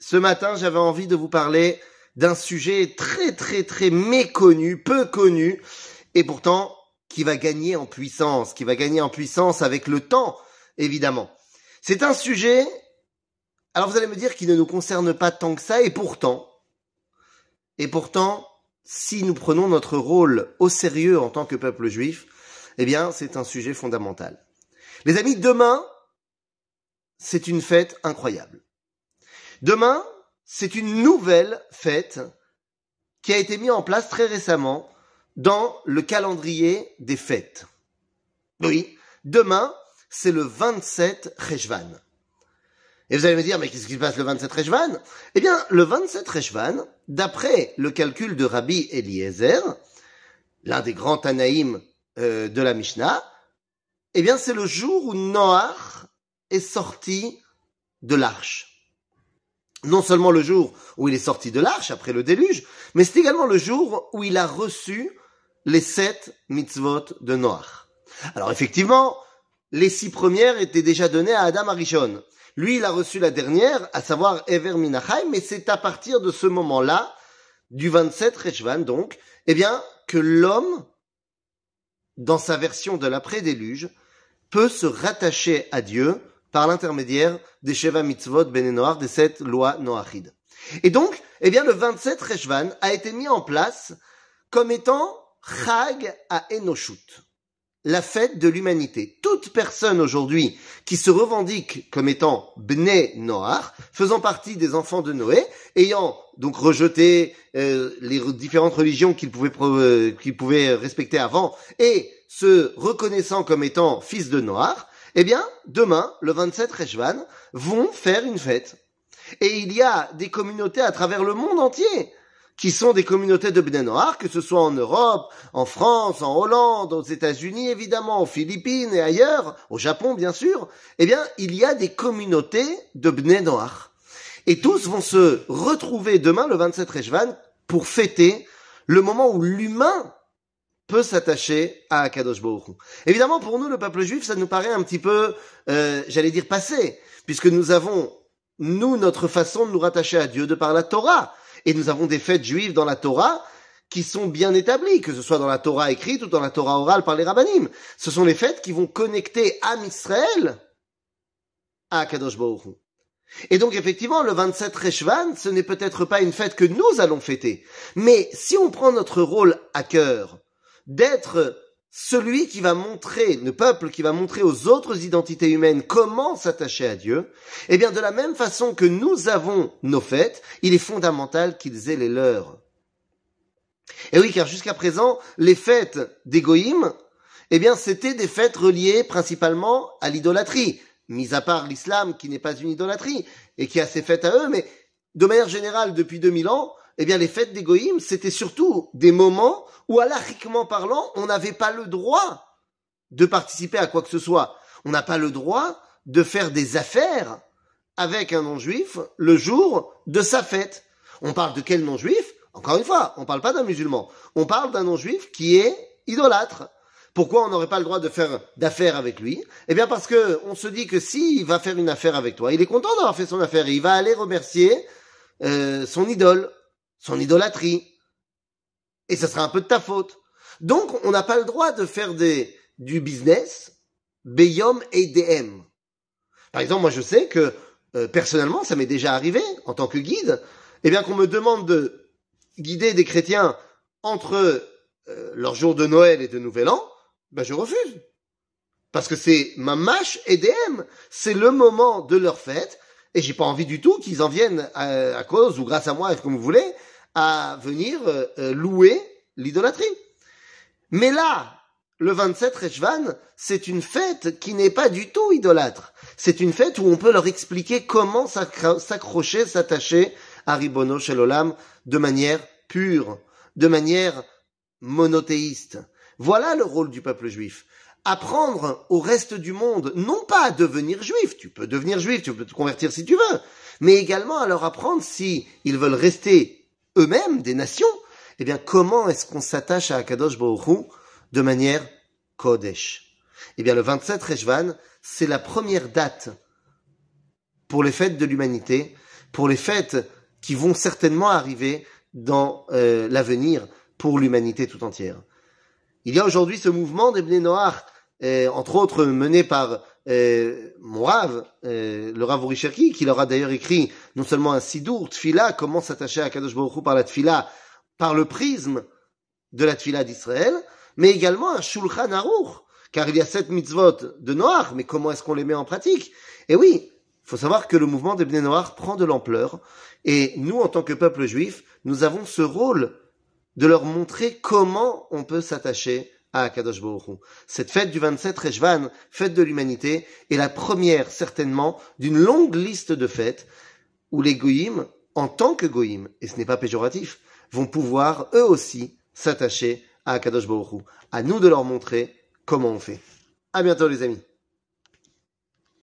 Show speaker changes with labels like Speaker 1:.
Speaker 1: ce matin, j'avais envie de vous parler d'un sujet très très très méconnu, peu connu, et pourtant qui va gagner en puissance, qui va gagner en puissance avec le temps, évidemment. C'est un sujet, alors vous allez me dire, qui ne nous concerne pas tant que ça, et pourtant, et pourtant, si nous prenons notre rôle au sérieux en tant que peuple juif, eh bien, c'est un sujet fondamental. Les amis, demain, c'est une fête incroyable. Demain, c'est une nouvelle fête qui a été mise en place très récemment dans le calendrier des fêtes. Oui, demain, c'est le 27 Rejvan. Et vous allez me dire, mais qu'est-ce qui se passe le 27 Rejvan? Eh bien, le 27 Rejvan, d'après le calcul de Rabbi Eliezer, l'un des grands Tanaïm euh, de la Mishnah, eh bien, c'est le jour où Noach est sorti de l'arche. Non seulement le jour où il est sorti de l'arche après le déluge, mais c'est également le jour où il a reçu les sept mitzvot de Noach. Alors effectivement, les six premières étaient déjà données à Adam Arishon. Lui, il a reçu la dernière, à savoir Ever Minachai, mais c'est à partir de ce moment-là, du 27 Reshvan donc, eh bien, que l'homme, dans sa version de l'après-déluge, peut se rattacher à Dieu par l'intermédiaire des Sheva Mitzvot Ben Noach, des sept lois Noachides. Et donc, eh bien, le 27 Reshvan a été mis en place comme étant Chag à Enoshut, la fête de l'humanité. Toute personne aujourd'hui qui se revendique comme étant Bnei Noach, faisant partie des enfants de Noé, ayant donc rejeté euh, les différentes religions qu'il pouvait, euh, qu'il pouvait respecter avant, et se reconnaissant comme étant fils de Noach, eh bien, demain, le 27 Rejvan, vont faire une fête. Et il y a des communautés à travers le monde entier qui sont des communautés de Bnei Noir, que ce soit en Europe, en France, en Hollande, aux États-Unis évidemment, aux Philippines et ailleurs, au Japon bien sûr, eh bien, il y a des communautés de Bnei Noir. Et tous vont se retrouver demain, le 27 Rejvan, pour fêter le moment où l'humain peut s'attacher à Akadosh Évidemment, pour nous, le peuple juif, ça nous paraît un petit peu, euh, j'allais dire, passé, puisque nous avons, nous, notre façon de nous rattacher à Dieu de par la Torah. Et nous avons des fêtes juives dans la Torah qui sont bien établies, que ce soit dans la Torah écrite ou dans la Torah orale par les rabbinim. Ce sont les fêtes qui vont connecter Am Israël à Akadosh Baruch et donc effectivement, le 27 Reshvan, ce n'est peut-être pas une fête que nous allons fêter. Mais si on prend notre rôle à cœur, d'être celui qui va montrer, le peuple qui va montrer aux autres identités humaines comment s'attacher à Dieu, eh bien de la même façon que nous avons nos fêtes, il est fondamental qu'ils aient les leurs. Et oui, car jusqu'à présent, les fêtes d'Égoïm, eh bien c'était des fêtes reliées principalement à l'idolâtrie, mis à part l'islam qui n'est pas une idolâtrie et qui a ses fêtes à eux, mais de manière générale, depuis 2000 ans, eh bien les fêtes d'Égoïm, c'était surtout des moments où, alachiquement parlant, on n'avait pas le droit de participer à quoi que ce soit. On n'a pas le droit de faire des affaires avec un non-juif le jour de sa fête. On parle de quel non-juif? Encore une fois, on ne parle pas d'un musulman. On parle d'un non-juif qui est idolâtre. Pourquoi on n'aurait pas le droit de faire d'affaires avec lui? Eh bien parce que on se dit que s'il va faire une affaire avec toi, il est content d'avoir fait son affaire et il va aller remercier euh, son idole, son idolâtrie et ce sera un peu de ta faute. Donc, on n'a pas le droit de faire des, du business, Beyom et DM. Par exemple, moi je sais que euh, personnellement, ça m'est déjà arrivé en tant que guide, eh bien qu'on me demande de guider des chrétiens entre euh, leur jour de Noël et de Nouvel An, ben je refuse. Parce que c'est ma mâche DM, c'est le moment de leur fête, et j'ai pas envie du tout qu'ils en viennent à, à, cause ou grâce à moi, comme vous voulez, à venir euh, euh, louer l'idolâtrie. Mais là, le 27 Rejvan, c'est une fête qui n'est pas du tout idolâtre. C'est une fête où on peut leur expliquer comment s'accrocher, s'attacher à Ribono Shelolam de manière pure, de manière monothéiste. Voilà le rôle du peuple juif. Apprendre au reste du monde, non pas à devenir juif, tu peux devenir juif, tu peux te convertir si tu veux, mais également à leur apprendre si ils veulent rester eux-mêmes, des nations, eh bien, comment est-ce qu'on s'attache à Akadosh Baruch de manière Kodesh? Eh bien, le 27 Rejvan, c'est la première date pour les fêtes de l'humanité, pour les fêtes qui vont certainement arriver dans euh, l'avenir pour l'humanité tout entière. Il y a aujourd'hui ce mouvement des Bnei Noach, euh, entre autres mené par euh, mon Rav, euh, le Rav Orisherki, qui leur a d'ailleurs écrit non seulement un Sidour, Tfila, comment s'attacher à Kadosh Baruch par la Tfila, par le prisme de la Tfila d'Israël, mais également un Shulchan Aruch, car il y a sept mitzvot de Noach, mais comment est-ce qu'on les met en pratique? Et oui, il faut savoir que le mouvement des Bnei Noach prend de l'ampleur, et nous, en tant que peuple juif, nous avons ce rôle de leur montrer comment on peut s'attacher à Akadosh Baruch Cette fête du 27 Rejvan, fête de l'humanité, est la première certainement d'une longue liste de fêtes où les goïms, en tant que goïms, et ce n'est pas péjoratif, vont pouvoir eux aussi s'attacher à Akadosh Baruch À nous de leur montrer comment on fait. À bientôt les amis.